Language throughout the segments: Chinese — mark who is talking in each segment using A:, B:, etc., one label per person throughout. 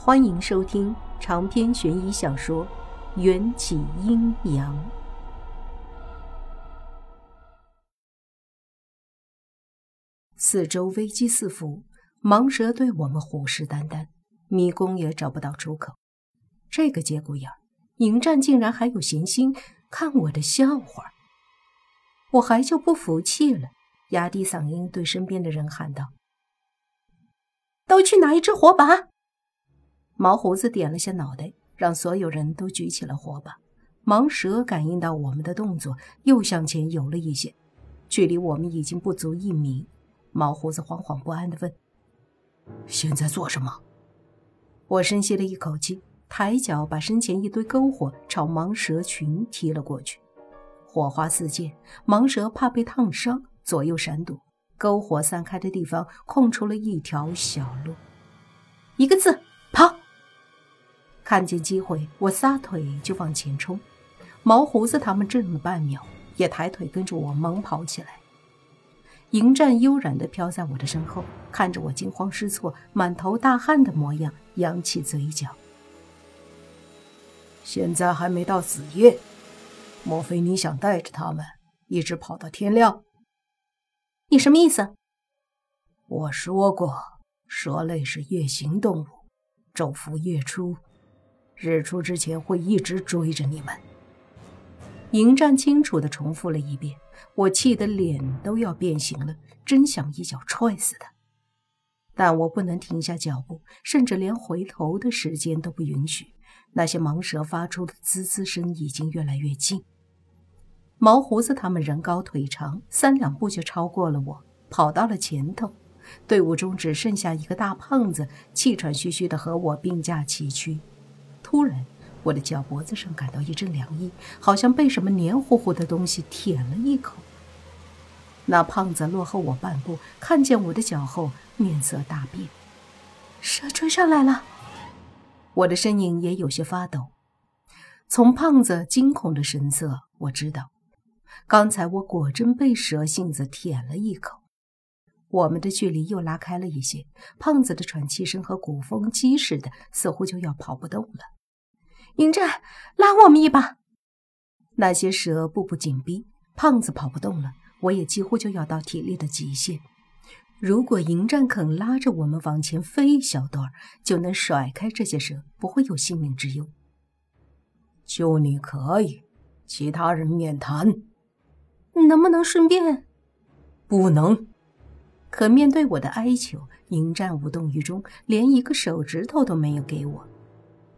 A: 欢迎收听长篇悬疑小说《缘起阴阳》。四周危机四伏，蟒蛇对我们虎视眈眈，迷宫也找不到出口。这个节骨眼儿，迎战竟然还有闲心看我的笑话。我还就不服气了，压低嗓音对身边的人喊道：“都去拿一支火把！”毛胡子点了下脑袋，让所有人都举起了火把。蟒蛇感应到我们的动作，又向前游了一些，距离我们已经不足一米。毛胡子惶惶不安地问：“
B: 现在做什么？”
A: 我深吸了一口气，抬脚把身前一堆篝火朝蟒蛇群踢了过去。火花四溅，蟒蛇怕被烫伤，左右闪躲。篝火散开的地方空出了一条小路。一个字：看见机会，我撒腿就往前冲。毛胡子他们怔了半秒，也抬腿跟着我猛跑起来。迎战悠然地飘在我的身后，看着我惊慌失措、满头大汗的模样，扬起嘴角。
B: 现在还没到子夜，莫非你想带着他们一直跑到天亮？
A: 你什么意思？
B: 我说过，蛇类是夜行动物，昼伏夜出。日出之前会一直追着你们。
A: 迎战清楚地重复了一遍，我气得脸都要变形了，真想一脚踹死他。但我不能停下脚步，甚至连回头的时间都不允许。那些蟒蛇发出的滋滋声已经越来越近。毛胡子他们人高腿长，三两步就超过了我，跑到了前头。队伍中只剩下一个大胖子，气喘吁吁地和我并驾齐驱。突然，我的脚脖子上感到一阵凉意，好像被什么黏糊糊的东西舔了一口。那胖子落后我半步，看见我的脚后，面色大变。蛇追上来了！我的身影也有些发抖。从胖子惊恐的神色，我知道，刚才我果真被蛇性子舔了一口。我们的距离又拉开了一些，胖子的喘气声和鼓风机似的，似乎就要跑不动了。迎战，拉我们一把！那些蛇步步紧逼，胖子跑不动了，我也几乎就要到体力的极限。如果迎战肯拉着我们往前飞一小段，就能甩开这些蛇，不会有性命之忧。
B: 就你可以，其他人免谈。
A: 能不能顺便？
B: 不能。
A: 可面对我的哀求，迎战无动于衷，连一个手指头都没有给我。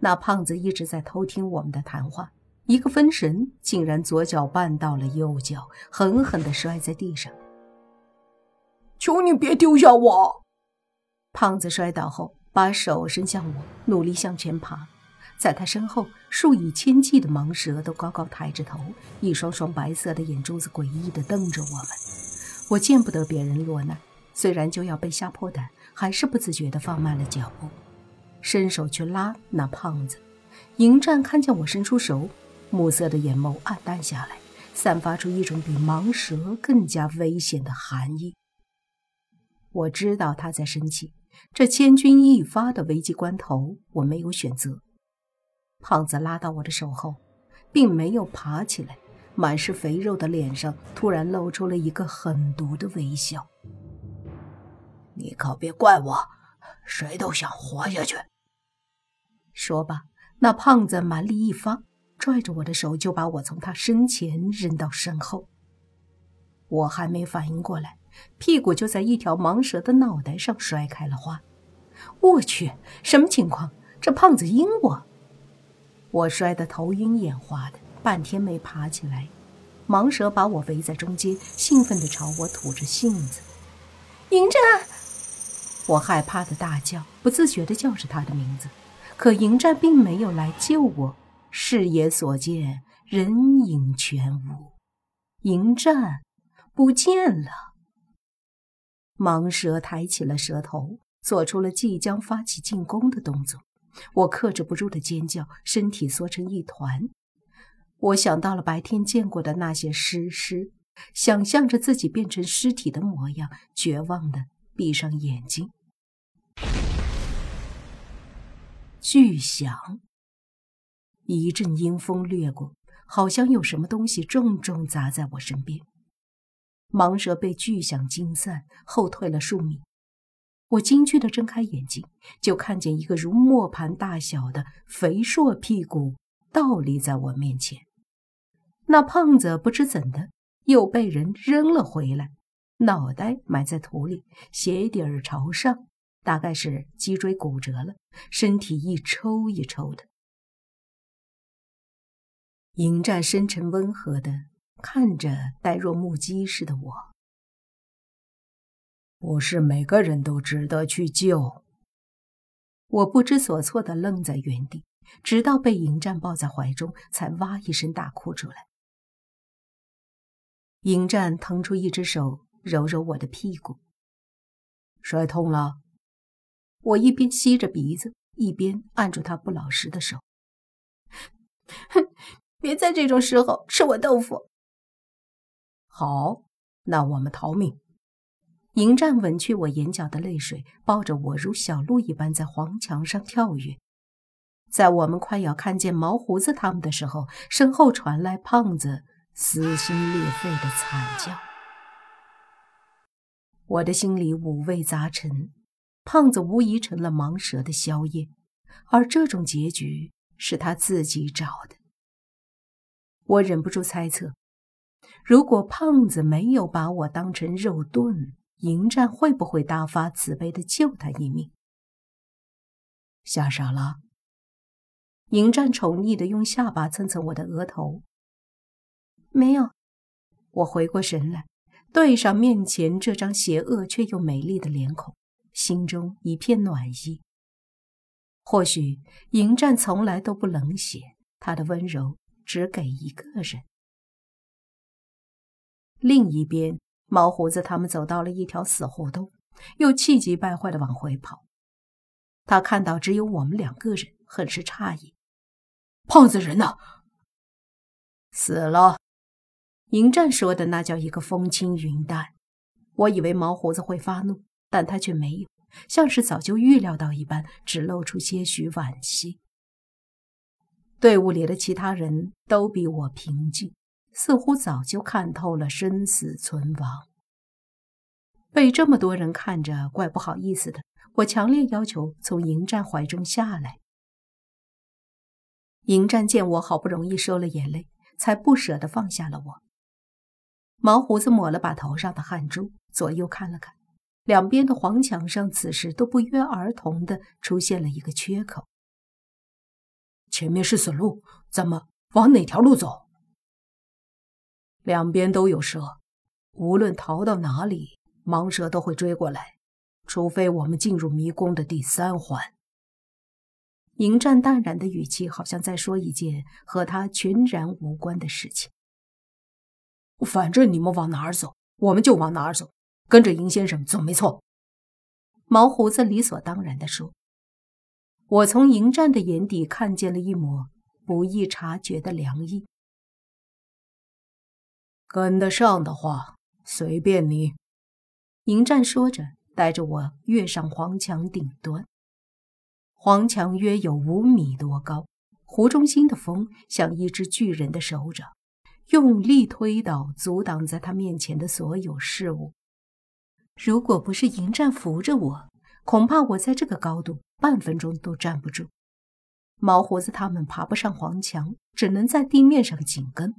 A: 那胖子一直在偷听我们的谈话，一个分神，竟然左脚绊到了右脚，狠狠地摔在地上。
B: 求你别丢下我！
A: 胖子摔倒后，把手伸向我，努力向前爬。在他身后，数以千计的蟒蛇都高高抬着头，一双双白色的眼珠子诡异地瞪着我们。我见不得别人落难，虽然就要被吓破胆，还是不自觉地放慢了脚步。伸手去拉那胖子，迎战看见我伸出手，暮色的眼眸暗淡下来，散发出一种比蟒蛇更加危险的寒意。我知道他在生气，这千钧一发的危机关头，我没有选择。胖子拉到我的手后，并没有爬起来，满是肥肉的脸上突然露出了一个狠毒的微笑。
B: 你可别怪我，谁都想活下去。
A: 说罢，那胖子蛮力一发，拽着我的手就把我从他身前扔到身后。我还没反应过来，屁股就在一条蟒蛇的脑袋上摔开了花。我去，什么情况？这胖子阴我！我摔得头晕眼花的，半天没爬起来。蟒蛇把我围在中间，兴奋地朝我吐着信子。迎战！我害怕的大叫，不自觉地叫着他的名字。可迎战并没有来救我，视野所见，人影全无，迎战不见了。蟒蛇抬起了蛇头，做出了即将发起进攻的动作。我克制不住的尖叫，身体缩成一团。我想到了白天见过的那些尸尸，想象着自己变成尸体的模样，绝望的闭上眼睛。巨响。一阵阴风掠过，好像有什么东西重重砸在我身边。蟒蛇被巨响惊散，后退了数米。我惊惧地睁开眼睛，就看见一个如磨盘大小的肥硕屁股倒立在我面前。那胖子不知怎的，又被人扔了回来，脑袋埋在土里，鞋底儿朝上，大概是脊椎骨折了，身体一抽一抽的。迎战深沉温和的看着呆若木鸡似的我。
B: 不是每个人都值得去救。
A: 我不知所措的愣在原地，直到被迎战抱在怀中，才哇一声大哭出来。迎战腾出一只手揉揉我的屁股，
B: 摔痛了。
A: 我一边吸着鼻子，一边按住他不老实的手。哼，别在这种时候吃我豆腐。
B: 好，那我们逃命。
A: 迎战吻去我眼角的泪水，抱着我如小鹿一般在黄墙上跳跃。在我们快要看见毛胡子他们的时候，身后传来胖子撕心裂肺的惨叫。我的心里五味杂陈，胖子无疑成了蟒蛇的宵夜，而这种结局是他自己找的。我忍不住猜测，如果胖子没有把我当成肉盾，迎战会不会大发慈悲的救他一命？
B: 吓傻了。
A: 迎战宠溺的用下巴蹭蹭我的额头。没有，我回过神来，对上面前这张邪恶却又美丽的脸孔，心中一片暖意。或许迎战从来都不冷血，他的温柔只给一个人。另一边。毛胡子他们走到了一条死胡同，又气急败坏的往回跑。他看到只有我们两个人，很是诧异：“
B: 胖子人呢？”“
A: 死了。”迎战说的那叫一个风轻云淡。我以为毛胡子会发怒，但他却没有，像是早就预料到一般，只露出些许惋惜。队伍里的其他人都比我平静。似乎早就看透了生死存亡，被这么多人看着，怪不好意思的。我强烈要求从迎战怀中下来。迎战见我好不容易收了眼泪，才不舍得放下了我。毛胡子抹了把头上的汗珠，左右看了看，两边的黄墙上此时都不约而同的出现了一个缺口。
B: 前面是死路，咱们往哪条路走？
A: 两边都有蛇，无论逃到哪里，蟒蛇都会追过来，除非我们进入迷宫的第三环。迎战淡然的语气，好像在说一件和他全然无关的事情。
B: 反正你们往哪儿走，我们就往哪儿走，跟着迎先生总没错。
A: 毛胡子理所当然地说。我从迎战的眼底看见了一抹不易察觉的凉意。
B: 跟得上的话，随便你。
A: 迎战说着，带着我跃上黄墙顶端。黄墙约有五米多高，湖中心的风像一只巨人的手掌，用力推倒阻挡在他面前的所有事物。如果不是迎战扶着我，恐怕我在这个高度半分钟都站不住。毛胡子他们爬不上黄墙，只能在地面上紧跟。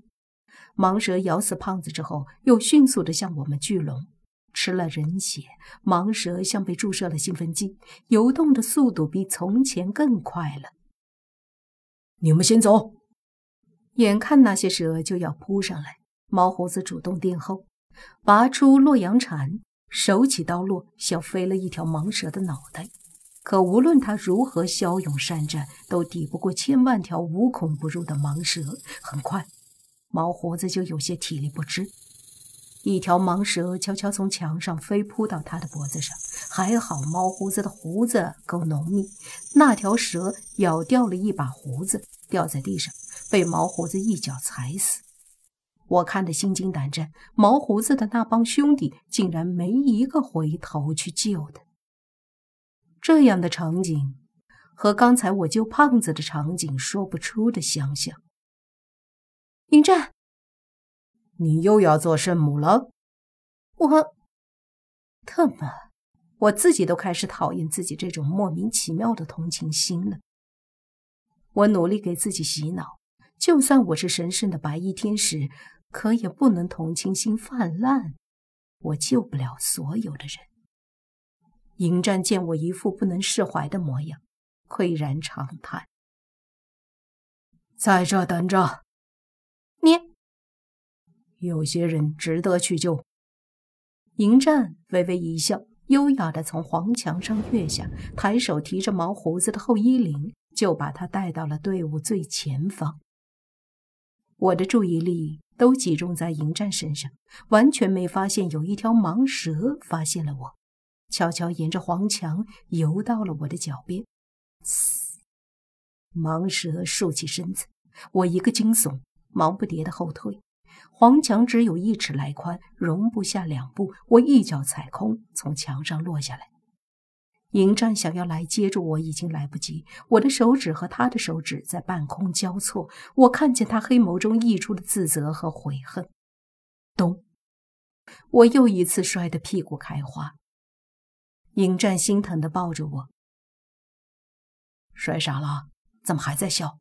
A: 蟒蛇咬死胖子之后，又迅速地向我们聚拢，吃了人血。蟒蛇像被注射了兴奋剂，游动的速度比从前更快了。
B: 你们先走。
A: 眼看那些蛇就要扑上来，毛胡子主动殿后，拔出洛阳铲，手起刀落，削飞了一条蟒蛇的脑袋。可无论他如何骁勇善战，都抵不过千万条无孔不入的蟒蛇。很快。毛胡子就有些体力不支，一条蟒蛇悄悄从墙上飞扑到他的脖子上，还好毛胡子的胡子够浓密，那条蛇咬掉了一把胡子，掉在地上，被毛胡子一脚踩死。我看得心惊胆战，毛胡子的那帮兄弟竟然没一个回头去救的。这样的场景，和刚才我救胖子的场景说不出的相像。迎战，
B: 你又要做圣母了？
A: 我，特么，我自己都开始讨厌自己这种莫名其妙的同情心了。我努力给自己洗脑，就算我是神圣的白衣天使，可也不能同情心泛滥。我救不了所有的人。迎战见我一副不能释怀的模样，喟然长叹：“
B: 在这等着。”
A: 你
B: 有些人值得去救。
A: 迎战微微一笑，优雅的从黄墙上跃下，抬手提着毛胡子的后衣领，就把他带到了队伍最前方。我的注意力都集中在迎战身上，完全没发现有一条盲蛇发现了我，悄悄沿着黄墙游到了我的脚边。嘶！盲蛇竖起身子，我一个惊悚，忙不迭的后退。黄墙只有一尺来宽，容不下两步，我一脚踩空，从墙上落下来。迎战想要来接住我，已经来不及。我的手指和他的手指在半空交错，我看见他黑眸中溢出的自责和悔恨。咚！我又一次摔得屁股开花。迎战心疼地抱着我：“
B: 摔傻了？怎么还在笑？”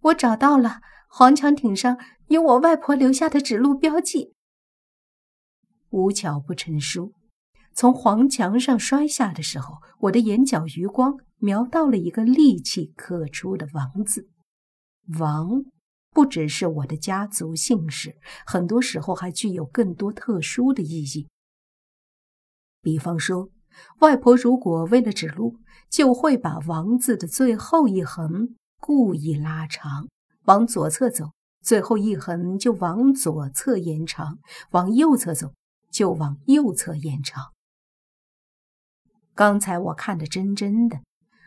A: 我找到了，黄墙顶上有我外婆留下的指路标记。无巧不成书。从黄墙上摔下的时候，我的眼角余光瞄到了一个利器刻出的“王”字。王不只是我的家族姓氏，很多时候还具有更多特殊的意义。比方说，外婆如果为了指路，就会把“王”字的最后一横故意拉长，往左侧走，最后一横就往左侧延长；往右侧走，就往右侧延长。刚才我看得真真的，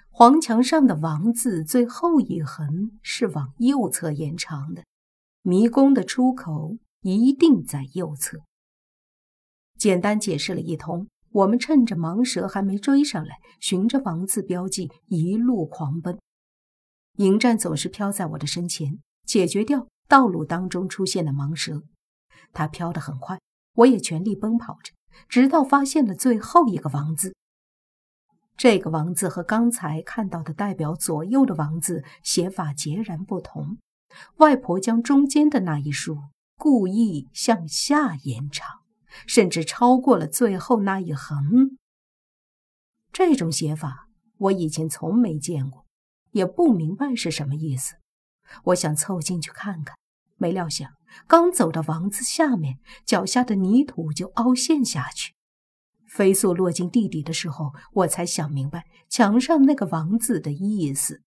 A: 黄墙上的“王”字最后一横是往右侧延长的，迷宫的出口一定在右侧。简单解释了一通，我们趁着盲蛇还没追上来，循着“王”字标记一路狂奔。迎战总是飘在我的身前，解决掉道路当中出现的盲蛇。他飘得很快，我也全力奔跑着，直到发现了最后一个“王”字。这个“王”字和刚才看到的代表左右的“王”字写法截然不同。外婆将中间的那一竖故意向下延长，甚至超过了最后那一横。这种写法我以前从没见过，也不明白是什么意思。我想凑近去看看，没料想刚走到“王”字下面，脚下的泥土就凹陷下去。飞速落进地底的时候，我才想明白墙上那个“王”字的意思。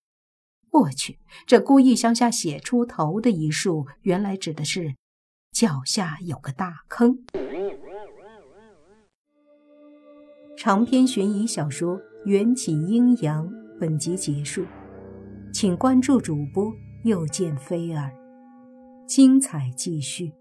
A: 我去，这故意向下写出头的一竖，原来指的是脚下有个大坑。长篇悬疑小说《缘起阴阳》本集结束，请关注主播，又见菲儿，精彩继续。